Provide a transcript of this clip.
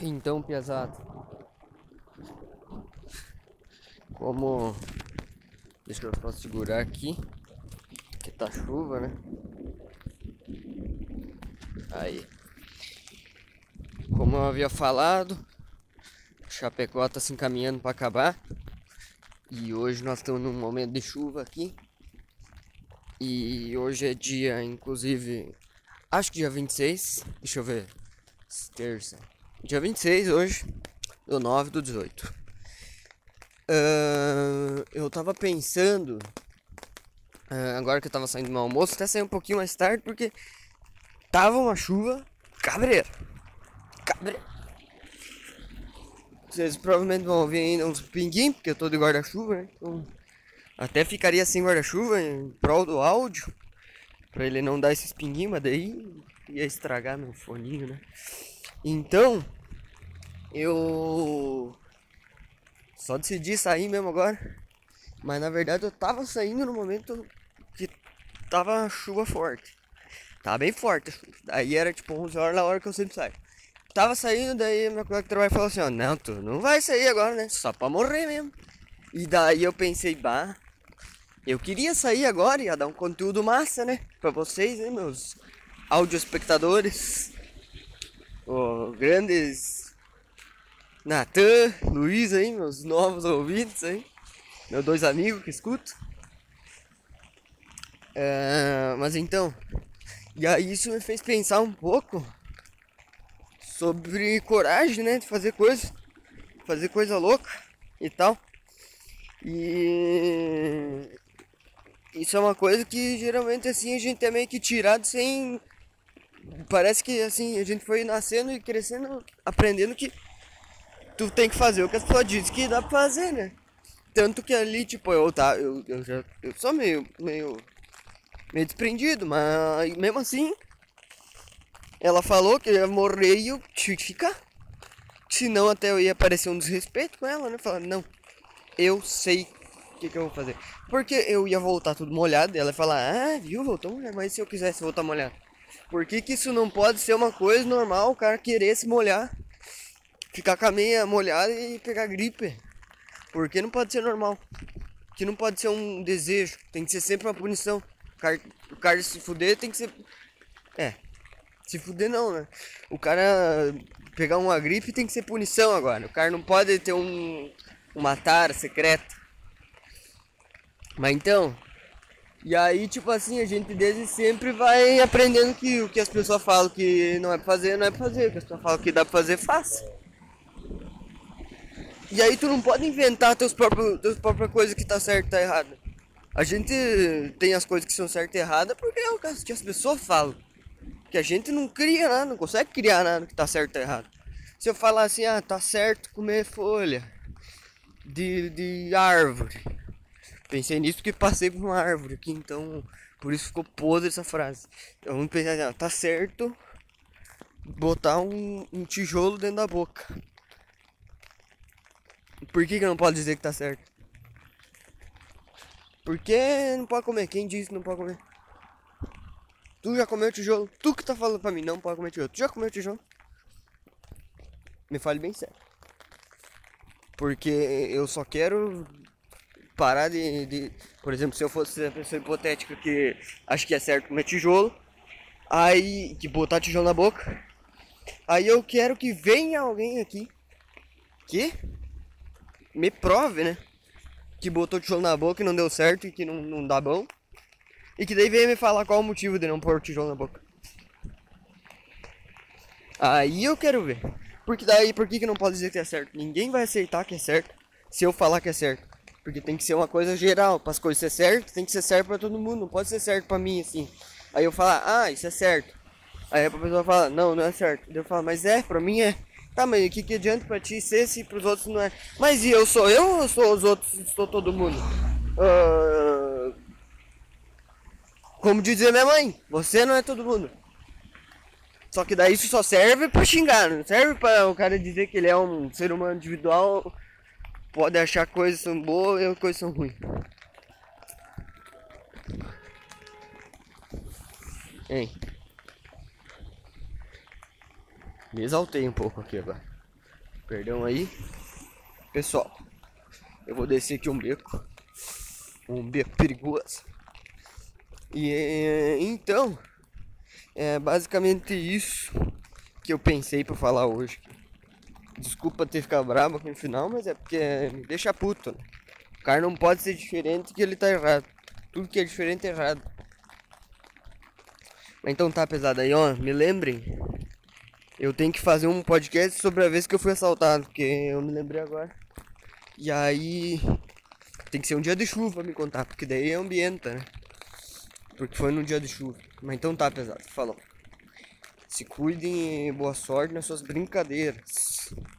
Então, pesado. Como. Deixa eu só segurar aqui. Que tá chuva, né? Aí. Como eu havia falado, Chapecó tá se encaminhando para acabar. E hoje nós estamos num momento de chuva aqui. E hoje é dia, inclusive, acho que dia 26. Deixa eu ver. Terça. Dia 26 hoje, do 9 do 18. Uh, eu tava pensando, uh, agora que eu tava saindo do meu almoço, até sair um pouquinho mais tarde, porque tava uma chuva cabreira. Cabreira. Vocês provavelmente vão ouvir ainda uns pinguinhos, porque eu tô de guarda-chuva, né? Então, até ficaria sem guarda-chuva em prol do áudio, pra ele não dar esses pinguinhos, mas daí ia estragar meu foninho, né? Então, eu só decidi sair mesmo agora. Mas na verdade eu tava saindo no momento que tava chuva forte. Tava bem forte. Aí era tipo 11 horas na hora que eu sempre saio. Tava saindo, daí minha colega de trabalho falou assim: Ó, não, tu não vai sair agora, né? Só pra morrer mesmo. E daí eu pensei, bah, eu queria sair agora, ia dar um conteúdo massa, né? Pra vocês, né, meus áudio espectadores oh, grandes Natan, Luiz aí, meus novos ouvintes aí, meus dois amigos que escuto. É, mas então, e aí isso me fez pensar um pouco sobre coragem, né, de fazer coisa, fazer coisa louca e tal. E isso é uma coisa que geralmente assim a gente é meio que tirado sem parece que assim, a gente foi nascendo e crescendo, aprendendo que tu tem que fazer o que as pessoas dizem que dá pra fazer, né? Tanto que ali, tipo, eu tá, eu, eu já eu sou meio, meio, meio desprendido, mas mesmo assim, ela falou que ia morrer e eu tinha que ficar. Senão até eu ia parecer um desrespeito com ela, né? Falar, não, eu sei o que, que eu vou fazer. Porque eu ia voltar tudo molhado e ela ia falar, ah, viu, voltou molhado, mas se eu quisesse voltar molhado? Por que, que isso não pode ser uma coisa normal, o cara querer se molhar? Ficar com a meia molhada e pegar gripe? Por que não pode ser normal? Que não pode ser um desejo, tem que ser sempre uma punição. O cara, o cara se fuder tem que ser. É. Se fuder não, né? O cara pegar uma gripe tem que ser punição agora. O cara não pode ter um. uma tara secreta. Mas então, e aí, tipo assim, a gente desde sempre vai aprendendo que o que as pessoas falam que não é pra fazer, não é pra fazer. O que as pessoas falam que dá pra fazer, faz. E aí tu não pode inventar teus próprios, teus próprias coisas que tá certo e tá errado. A gente tem as coisas que são certas e erradas porque é o que as pessoas falam. Que a gente não cria nada, não consegue criar nada que tá certo e errado. Se eu falar assim, ah, tá certo comer folha de, de árvore Pensei nisso porque passei por uma árvore aqui, então por isso ficou podre essa frase. Então pensei assim, ah, tá certo botar um, um, tijolo dentro da boca. Por que, que não pode dizer que tá certo? Porque não pode comer. Quem disse que não pode comer? Tu já comeu tijolo? Tu que tá falando pra mim, não pode comer tijolo. Tu já comeu tijolo? Me fale bem sério. Porque eu só quero parar de, de, Por exemplo, se eu fosse a pessoa hipotética que acho que é certo comer tijolo, aí. que botar tijolo na boca. Aí eu quero que venha alguém aqui que me prove, né? Que botou tijolo na boca e não deu certo e que não, não dá bom. E que daí venha me falar qual o motivo de não pôr tijolo na boca. Aí eu quero ver. Porque daí, por que, que não pode dizer que é certo? Ninguém vai aceitar que é certo se eu falar que é certo. Porque tem que ser uma coisa geral. Para as coisas ser certo, tem que ser certo para todo mundo. Não pode ser certo para mim assim. Aí eu falo, ah, isso é certo. Aí a pessoa fala, não, não é certo. Eu falo, mas é, para mim é. Tá, mas o que, que adianta para ti ser se para os outros não é? Mas e eu sou eu ou sou os outros? Sou todo mundo? Uh... Como dizia minha mãe, você não é todo mundo. Só que daí isso só serve para xingar, não serve para o cara dizer que ele é um ser humano individual pode achar coisas são boas e coisas são ruins. Hein? Me exaltei um pouco aqui agora. Perdão aí. Pessoal, eu vou descer aqui um beco. Um beco perigoso. E então, é basicamente isso que eu pensei para falar hoje. Desculpa ter ficado bravo aqui no final, mas é porque me deixa puto. Né? O cara não pode ser diferente que ele tá errado. Tudo que é diferente é errado. Mas então tá pesado aí, ó. Me lembrem. Eu tenho que fazer um podcast sobre a vez que eu fui assaltado, porque eu me lembrei agora. E aí tem que ser um dia de chuva me contar, porque daí é ambienta, né? Porque foi num dia de chuva. Mas então tá pesado, falou. Se cuidem e boa sorte nas suas brincadeiras. Thanks.